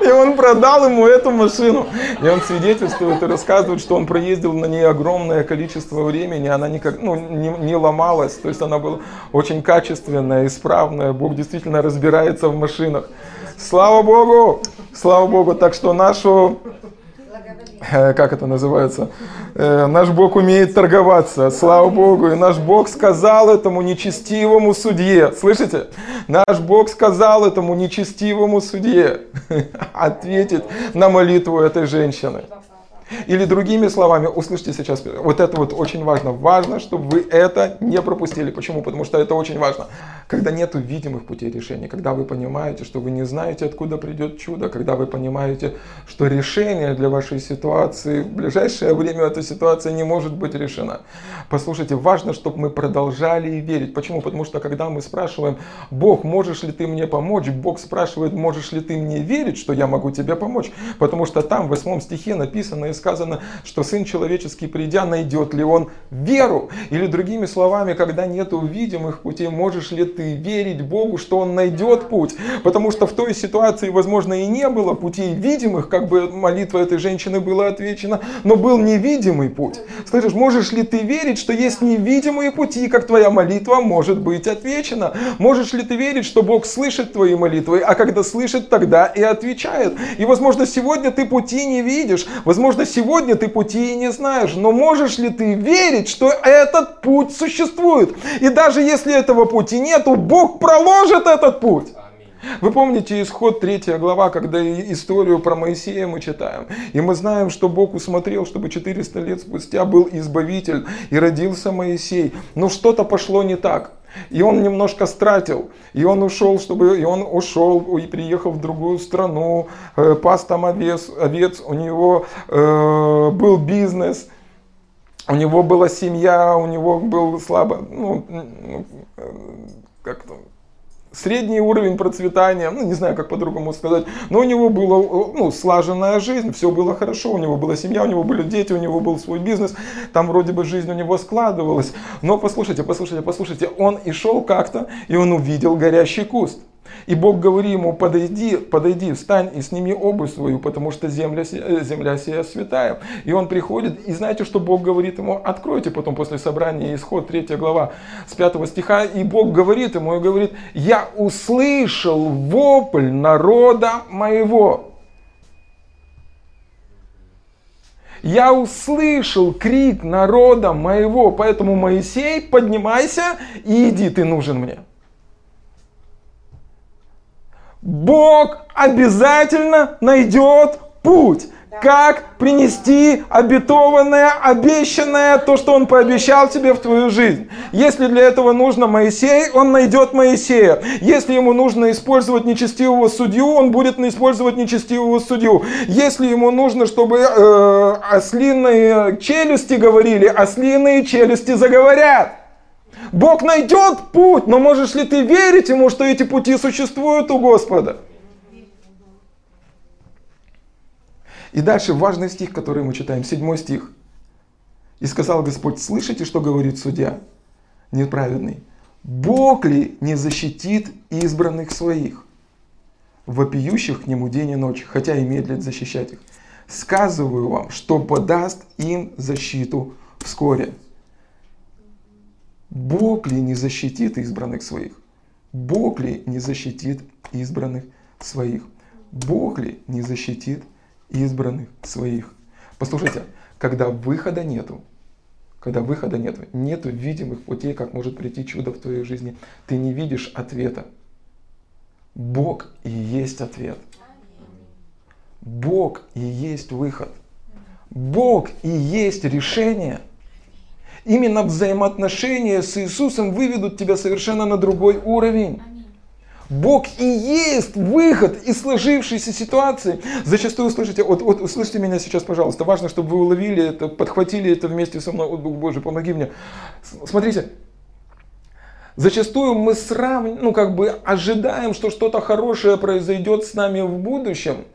И он продал ему эту машину. И он свидетельствует и рассказывает, что он проездил на ней огромное количество времени, она никак, ну, не, не ломалась, то есть она была очень качественная, исправная. Бог действительно разбирается в машинах. Слава Богу! Слава Богу! Так что нашу как это называется, э, наш Бог умеет торговаться, слава Богу, и наш Бог сказал этому нечестивому судье, слышите? Наш Бог сказал этому нечестивому судье ответить на молитву этой женщины. Или другими словами, услышьте сейчас, вот это вот очень важно. Важно, чтобы вы это не пропустили. Почему? Потому что это очень важно. Когда нет видимых путей решения, когда вы понимаете, что вы не знаете, откуда придет чудо, когда вы понимаете, что решение для вашей ситуации, в ближайшее время эта ситуация не может быть решена. Послушайте, важно, чтобы мы продолжали верить. Почему? Потому что когда мы спрашиваем, Бог, можешь ли ты мне помочь? Бог спрашивает, можешь ли ты мне верить, что я могу тебе помочь? Потому что там в восьмом стихе написано и сказано, что Сын Человеческий, придя, найдет ли он веру? Или другими словами, когда нет видимых путей, можешь ли ты верить Богу, что Он найдет путь. Потому что в той ситуации, возможно, и не было путей видимых, как бы молитва этой женщины была отвечена, но был невидимый путь. Слышишь, можешь ли ты верить, что есть невидимые пути, как твоя молитва может быть отвечена? Можешь ли ты верить, что Бог слышит твои молитвы, а когда слышит, тогда и отвечает? И, возможно, сегодня ты пути не видишь, возможно, сегодня ты пути и не знаешь, но можешь ли ты верить, что этот путь существует? И даже если этого пути нет, нету, Бог проложит этот путь. Вы помните исход 3 глава, когда историю про Моисея мы читаем. И мы знаем, что Бог усмотрел, чтобы 400 лет спустя был избавитель и родился Моисей. Но что-то пошло не так. И он немножко стратил. И он ушел, чтобы... И он ушел и приехал в другую страну, э, пас там овец, овец. У него э, был бизнес, у него была семья, у него был слабо... Ну, э, как то средний уровень процветания, ну не знаю, как по-другому сказать, но у него была ну, слаженная жизнь, все было хорошо, у него была семья, у него были дети, у него был свой бизнес, там вроде бы жизнь у него складывалась. Но послушайте, послушайте, послушайте, он и шел как-то, и он увидел горящий куст. И Бог говорит ему, подойди, подойди, встань и сними обувь свою, потому что земля, э, земля сия святая. И он приходит, и знаете, что Бог говорит ему? Откройте потом после собрания исход 3 глава с 5 стиха. И Бог говорит ему, и говорит, я услышал вопль народа моего. Я услышал крик народа моего, поэтому Моисей, поднимайся и иди, ты нужен мне. Бог обязательно найдет путь. как принести обетованное, обещанное, то, что Он пообещал тебе в твою жизнь. Если для этого нужно Моисей, Он найдет Моисея. Если ему нужно использовать нечестивого судью, он будет использовать нечестивого судью. Если ему нужно, чтобы э, ослиные челюсти говорили, ослиные челюсти заговорят. Бог найдет путь, но можешь ли ты верить ему, что эти пути существуют у Господа? И дальше важный стих, который мы читаем, седьмой стих. «И сказал Господь, слышите, что говорит судья неправедный? Бог ли не защитит избранных своих, вопиющих к нему день и ночь, хотя и медлит защищать их? Сказываю вам, что подаст им защиту вскоре». Бог ли не защитит избранных своих? Бог ли не защитит избранных своих? Бог ли не защитит избранных своих. Послушайте, когда выхода нету, когда выхода нету, нету видимых путей, как может прийти чудо в твоей жизни, ты не видишь ответа. Бог и есть ответ. Бог и есть выход. Бог и есть решение. Именно взаимоотношения с Иисусом выведут тебя совершенно на другой уровень. Бог и есть выход из сложившейся ситуации. Зачастую слышите, вот, вот услышьте меня сейчас, пожалуйста, важно, чтобы вы уловили это, подхватили это вместе со мной. Вот, Бог Божий, помоги мне. Смотрите, зачастую мы сравниваем, ну как бы ожидаем, что что-то хорошее произойдет с нами в будущем –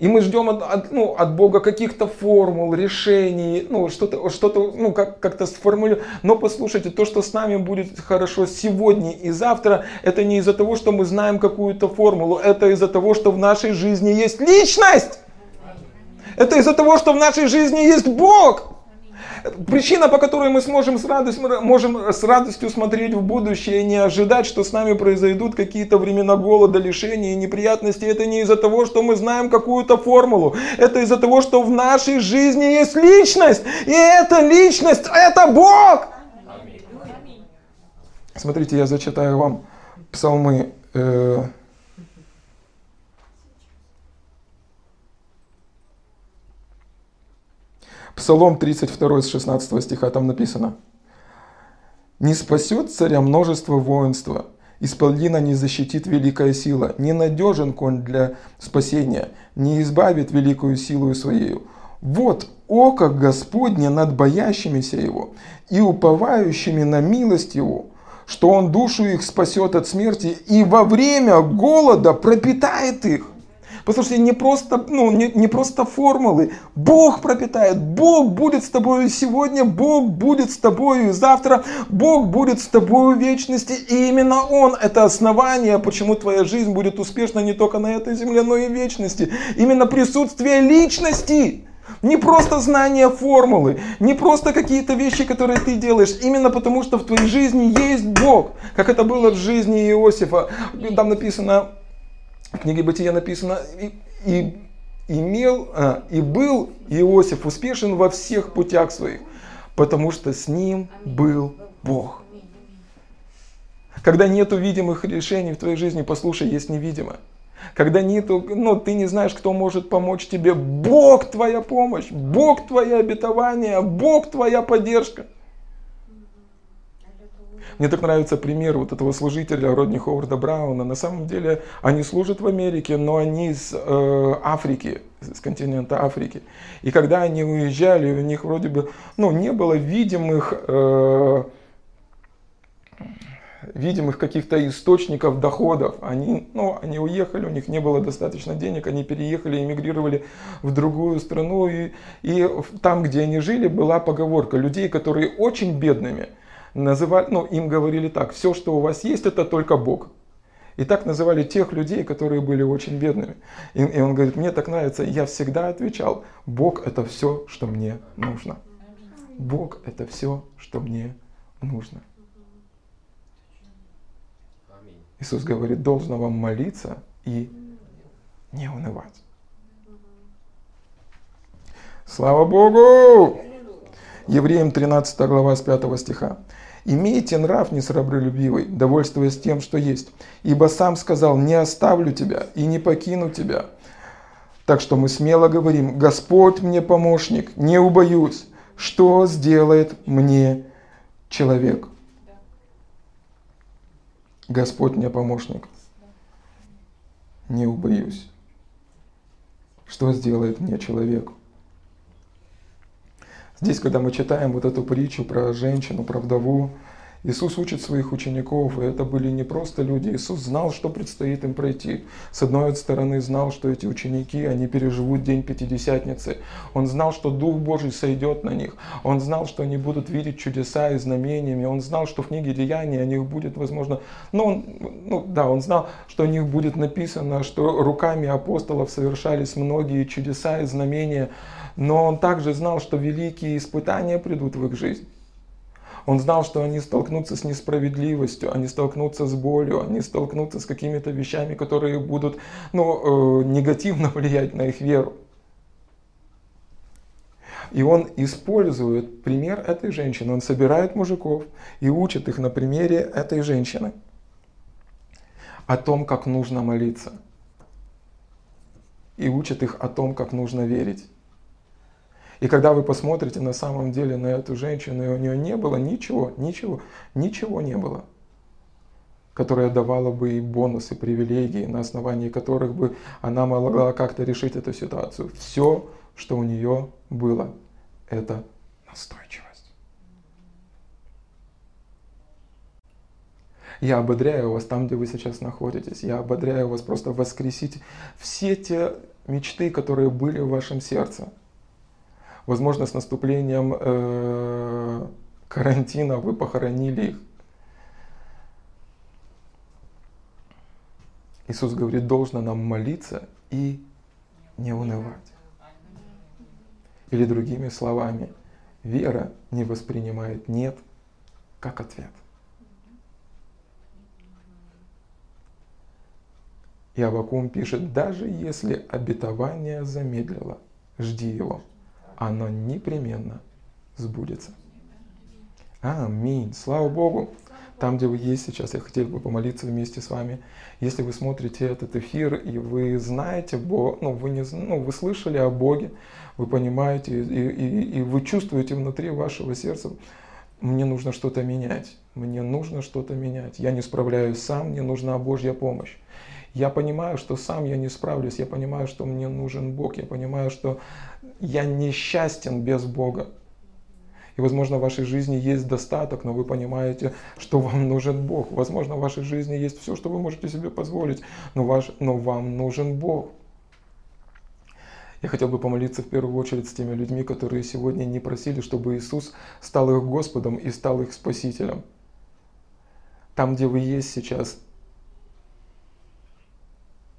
и мы ждем от, от, ну, от Бога каких-то формул, решений, ну, что-то, что-то ну, как, как-то сформулировать. Но послушайте, то, что с нами будет хорошо сегодня и завтра, это не из-за того, что мы знаем какую-то формулу, это из-за того, что в нашей жизни есть личность. Это из-за того, что в нашей жизни есть Бог. Причина, по которой мы сможем с радостью, можем с радостью смотреть в будущее и не ожидать, что с нами произойдут какие-то времена голода, лишения и неприятностей, это не из-за того, что мы знаем какую-то формулу. Это из-за того, что в нашей жизни есть личность. И эта личность, это Бог. Смотрите, я зачитаю вам псалмы э, Псалом 32 с 16 стиха там написано. «Не спасет царя множество воинства, исполнина не защитит великая сила, не надежен конь для спасения, не избавит великую силу своею. Вот око Господне над боящимися его и уповающими на милость его, что он душу их спасет от смерти и во время голода пропитает их. Послушайте, не просто, ну, не, не просто формулы. Бог пропитает, Бог будет с тобой сегодня, Бог будет с тобой завтра, Бог будет с тобой в вечности. И именно Он – это основание, почему твоя жизнь будет успешна не только на этой земле, но и в вечности. Именно присутствие личности. Не просто знание формулы, не просто какие-то вещи, которые ты делаешь, именно потому что в твоей жизни есть Бог, как это было в жизни Иосифа. Там написано, в книге Бытия написано, и, и имел, а, и был Иосиф успешен во всех путях своих, потому что с ним был Бог. Когда нету видимых решений в твоей жизни, послушай, есть невидимое. Когда нету, ну, ты не знаешь, кто может помочь тебе, Бог твоя помощь, Бог твое обетование, Бог твоя поддержка. Мне так нравится пример вот этого служителя Родни Ховарда Брауна. На самом деле они служат в Америке, но они из э, Африки, с континента Африки. И когда они уезжали, у них вроде бы ну, не было видимых... Э, видимых каких-то источников доходов. Они, ну, они уехали, у них не было достаточно денег, они переехали, эмигрировали в другую страну. И, и там, где они жили, была поговорка людей, которые очень бедными – называли, ну, им говорили так, все, что у вас есть, это только Бог. И так называли тех людей, которые были очень бедными. И, и он говорит, мне так нравится, я всегда отвечал, Бог это все, что мне нужно. Бог это все, что мне нужно. Иисус говорит, должно вам молиться и не унывать. Слава Богу! Евреям 13 глава с 5 стиха. Имейте нрав несрабролюбивый, довольствуясь тем, что есть. Ибо сам сказал, не оставлю тебя и не покину тебя. Так что мы смело говорим, Господь мне помощник, не убоюсь. Что сделает мне человек? Господь мне помощник. Не убоюсь. Что сделает мне человек? Здесь, когда мы читаем вот эту притчу про женщину, про вдову, Иисус учит своих учеников, и это были не просто люди. Иисус знал, что предстоит им пройти. С одной стороны, знал, что эти ученики, они переживут день Пятидесятницы. Он знал, что Дух Божий сойдет на них. Он знал, что они будут видеть чудеса и знамениями. Он знал, что в книге Деяний о них будет, возможно... Ну, он, ну да, он знал, что о них будет написано, что руками апостолов совершались многие чудеса и знамения. Но он также знал, что великие испытания придут в их жизнь. Он знал, что они столкнутся с несправедливостью, они столкнутся с болью, они столкнутся с какими-то вещами, которые будут ну, э, негативно влиять на их веру. И он использует пример этой женщины. Он собирает мужиков и учит их на примере этой женщины о том, как нужно молиться. И учит их о том, как нужно верить. И когда вы посмотрите на самом деле на эту женщину, и у нее не было ничего, ничего, ничего не было, которое давало бы ей бонусы, привилегии, на основании которых бы она могла как-то решить эту ситуацию. Все, что у нее было, это настойчивость. Я ободряю вас там, где вы сейчас находитесь. Я ободряю вас просто воскресить все те мечты, которые были в вашем сердце – Возможно, с наступлением э, карантина вы похоронили их. Иисус говорит, должно нам молиться и не унывать. Или другими словами, вера не воспринимает «нет» как ответ. И Авакум пишет, даже если обетование замедлило, жди его оно непременно сбудется. Аминь. Слава Богу. Там, где вы есть сейчас, я хотел бы помолиться вместе с вами. Если вы смотрите этот эфир и вы знаете, Бог, ну, вы, не, ну, вы слышали о Боге, вы понимаете, и, и, и вы чувствуете внутри вашего сердца, мне нужно что-то менять. Мне нужно что-то менять. Я не справляюсь сам, мне нужна Божья помощь. Я понимаю, что сам я не справлюсь, я понимаю, что мне нужен Бог, я понимаю, что я несчастен без Бога. И, возможно, в вашей жизни есть достаток, но вы понимаете, что вам нужен Бог. Возможно, в вашей жизни есть все, что вы можете себе позволить, но, ваш, но вам нужен Бог. Я хотел бы помолиться в первую очередь с теми людьми, которые сегодня не просили, чтобы Иисус стал их Господом и стал их Спасителем. Там, где вы есть сейчас,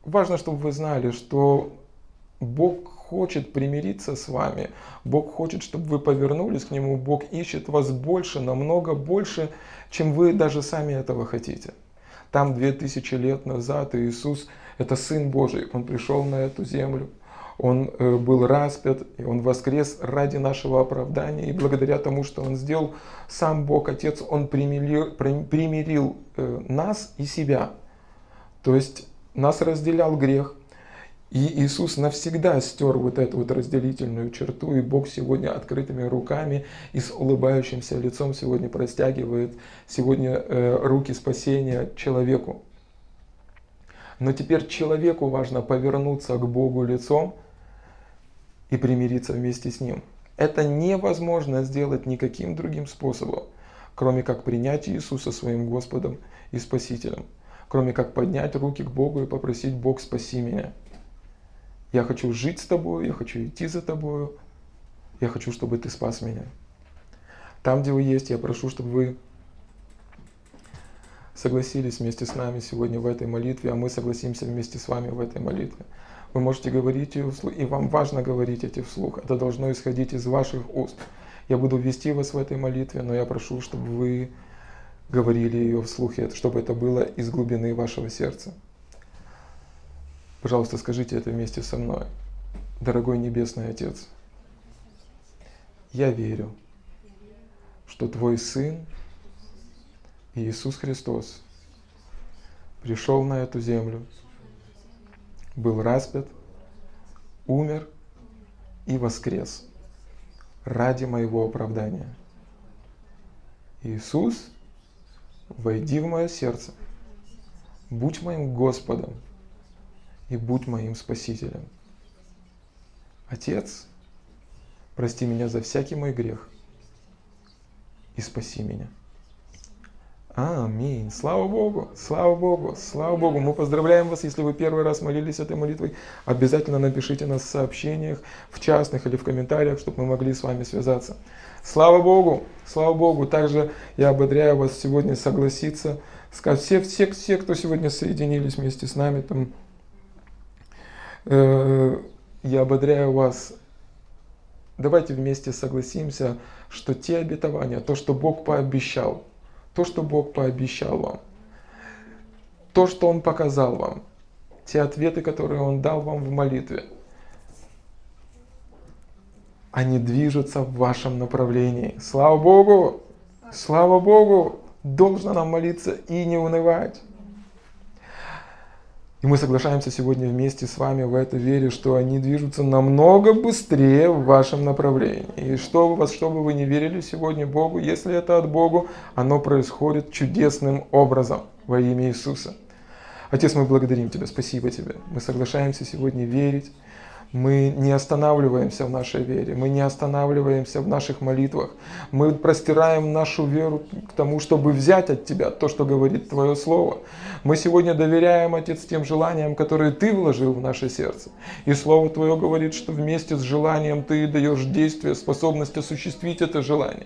важно, чтобы вы знали, что Бог хочет примириться с вами. Бог хочет, чтобы вы повернулись к Нему. Бог ищет вас больше, намного больше, чем вы даже сами этого хотите. Там две тысячи лет назад Иисус – это Сын Божий. Он пришел на эту землю. Он э, был распят, и Он воскрес ради нашего оправдания. И благодаря тому, что Он сделал, сам Бог Отец, Он примирил, примирил э, нас и себя. То есть нас разделял грех. И Иисус навсегда стер вот эту вот разделительную черту, и Бог сегодня открытыми руками и с улыбающимся лицом сегодня простягивает сегодня э, руки спасения человеку. Но теперь человеку важно повернуться к Богу лицом и примириться вместе с Ним. Это невозможно сделать никаким другим способом, кроме как принять Иисуса своим Господом и Спасителем кроме как поднять руки к Богу и попросить Бог спаси меня. Я хочу жить с тобой, я хочу идти за тобою, я хочу, чтобы ты спас меня. Там, где вы есть, я прошу, чтобы вы согласились вместе с нами сегодня в этой молитве, а мы согласимся вместе с вами в этой молитве. Вы можете говорить ее вслух, и вам важно говорить эти вслух. Это должно исходить из ваших уст. Я буду вести вас в этой молитве, но я прошу, чтобы вы говорили ее вслух, чтобы это было из глубины вашего сердца. Пожалуйста, скажите это вместе со мной. Дорогой Небесный Отец, я верю, что Твой Сын Иисус Христос пришел на эту землю, был распят, умер и воскрес ради моего оправдания. Иисус, войди в мое сердце, будь моим Господом и будь моим Спасителем. Отец, прости меня за всякий мой грех и спаси меня. Аминь. Слава Богу, слава Богу, слава Богу. Мы поздравляем вас, если вы первый раз молились этой молитвой. Обязательно напишите нас в сообщениях, в частных или в комментариях, чтобы мы могли с вами связаться. Слава Богу, слава Богу. Также я ободряю вас сегодня согласиться. Сказать, все, все, все, кто сегодня соединились вместе с нами, там, я ободряю вас. Давайте вместе согласимся, что те обетования, то, что Бог пообещал – то, что Бог пообещал вам, то, что Он показал вам, те ответы, которые Он дал вам в молитве, они движутся в вашем направлении. Слава Богу! Слава Богу! Должно нам молиться и не унывать. И мы соглашаемся сегодня вместе с вами в этой вере, что они движутся намного быстрее в вашем направлении. И что, вас, что бы вы не верили сегодня Богу, если это от Бога, оно происходит чудесным образом во имя Иисуса. Отец, мы благодарим Тебя, спасибо Тебе. Мы соглашаемся сегодня верить мы не останавливаемся в нашей вере, мы не останавливаемся в наших молитвах. Мы простираем нашу веру к тому, чтобы взять от Тебя то, что говорит Твое Слово. Мы сегодня доверяем, Отец, тем желаниям, которые Ты вложил в наше сердце. И Слово Твое говорит, что вместе с желанием Ты даешь действие, способность осуществить это желание.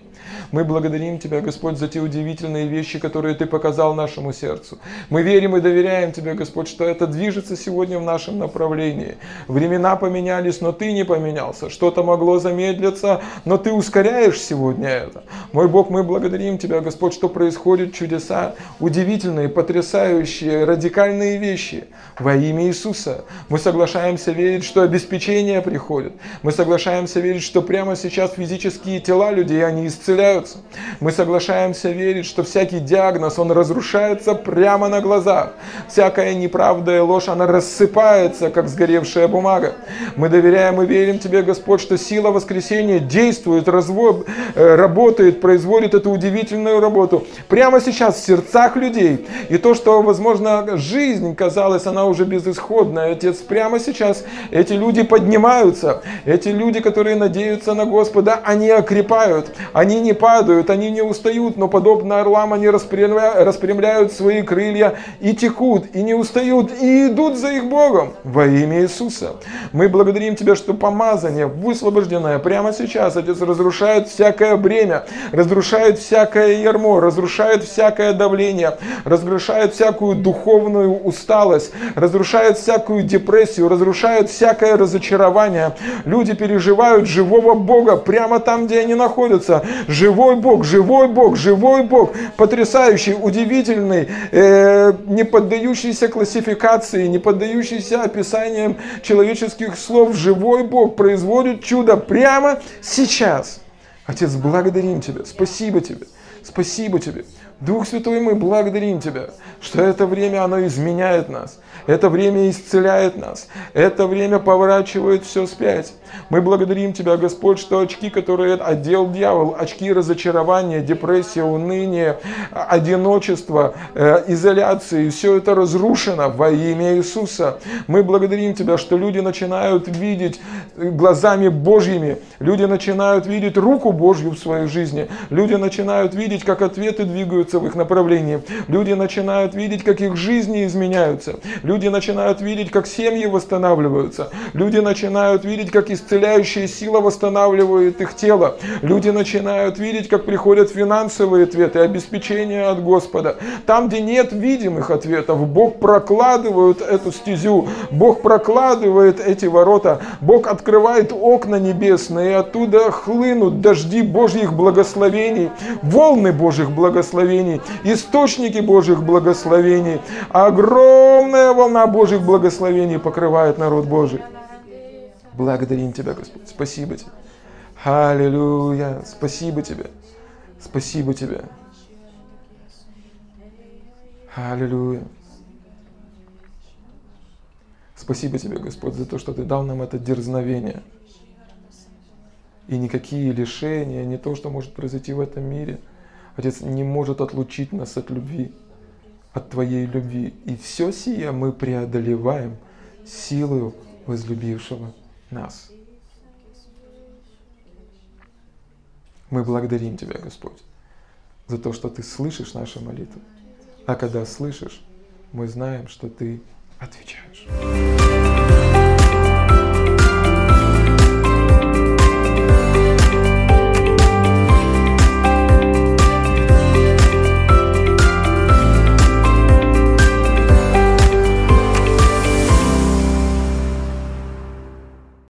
Мы благодарим Тебя, Господь, за те удивительные вещи, которые Ты показал нашему сердцу. Мы верим и доверяем Тебе, Господь, что это движется сегодня в нашем направлении. Времена поменялись но ты не поменялся. Что-то могло замедлиться, но ты ускоряешь сегодня это. Мой Бог, мы благодарим Тебя, Господь, что происходят чудеса, удивительные, потрясающие, радикальные вещи во имя Иисуса. Мы соглашаемся верить, что обеспечение приходит. Мы соглашаемся верить, что прямо сейчас физические тела людей, они исцеляются. Мы соглашаемся верить, что всякий диагноз, он разрушается прямо на глазах. Всякая неправда и ложь, она рассыпается, как сгоревшая бумага. Мы доверяем и верим Тебе, Господь, что сила воскресения действует, развод, э, работает, производит эту удивительную работу прямо сейчас в сердцах людей. И то, что, возможно, жизнь казалась, она уже безысходная. Отец, прямо сейчас эти люди поднимаются. Эти люди, которые надеются на Господа, они окрепают, они не падают, они не устают, но подобно орлам они распрямляют свои крылья и текут, и не устают, и идут за их Богом во имя Иисуса. Мы благодарим Тебя, что помазание высвобожденное прямо сейчас, Отец, разрушает всякое бремя, разрушает всякое ярмо, разрушает всякое давление, разрушает всякую духовную усталость, разрушает всякую депрессию, разрушает всякое разочарование. Люди переживают живого Бога прямо там, где они находятся. Живой Бог, живой Бог, живой Бог, потрясающий, удивительный, э, не поддающийся классификации, не поддающийся описаниям человеческих слов живой Бог производит чудо прямо сейчас. Отец, благодарим Тебя, спасибо Тебе, спасибо Тебе. Дух Святой, мы благодарим Тебя, что это время, оно изменяет нас. Это время исцеляет нас. Это время поворачивает все спять. Мы благодарим Тебя, Господь, что очки, которые одел дьявол, очки разочарования, депрессия, уныния, одиночества, э, изоляции, все это разрушено во имя Иисуса. Мы благодарим Тебя, что люди начинают видеть глазами Божьими, люди начинают видеть руку Божью в своей жизни, люди начинают видеть, как ответы двигаются в их направлении, люди начинают видеть, как их жизни изменяются, люди начинают видеть, как семьи восстанавливаются, люди начинают видеть, как исцеляющая сила восстанавливает их тело. Люди начинают видеть, как приходят финансовые ответы, обеспечение от Господа. Там, где нет видимых ответов, Бог прокладывает эту стезю, Бог прокладывает эти ворота, Бог открывает окна небесные, и оттуда хлынут дожди Божьих благословений, волны Божьих благословений, источники Божьих благословений. Огромная волна Божьих благословений покрывает народ Божий. Благодарим Тебя, Господь. Спасибо Тебе. Аллилуйя. Спасибо Тебе. Спасибо Тебе. Аллилуйя. Спасибо тебе, Господь, за то, что ты дал нам это дерзновение. И никакие лишения, не то, что может произойти в этом мире, Отец, не может отлучить нас от любви, от Твоей любви. И все сие мы преодолеваем силою возлюбившего нас. Мы благодарим Тебя, Господь, за то, что Ты слышишь наши молитвы. А когда слышишь, мы знаем, что Ты отвечаешь.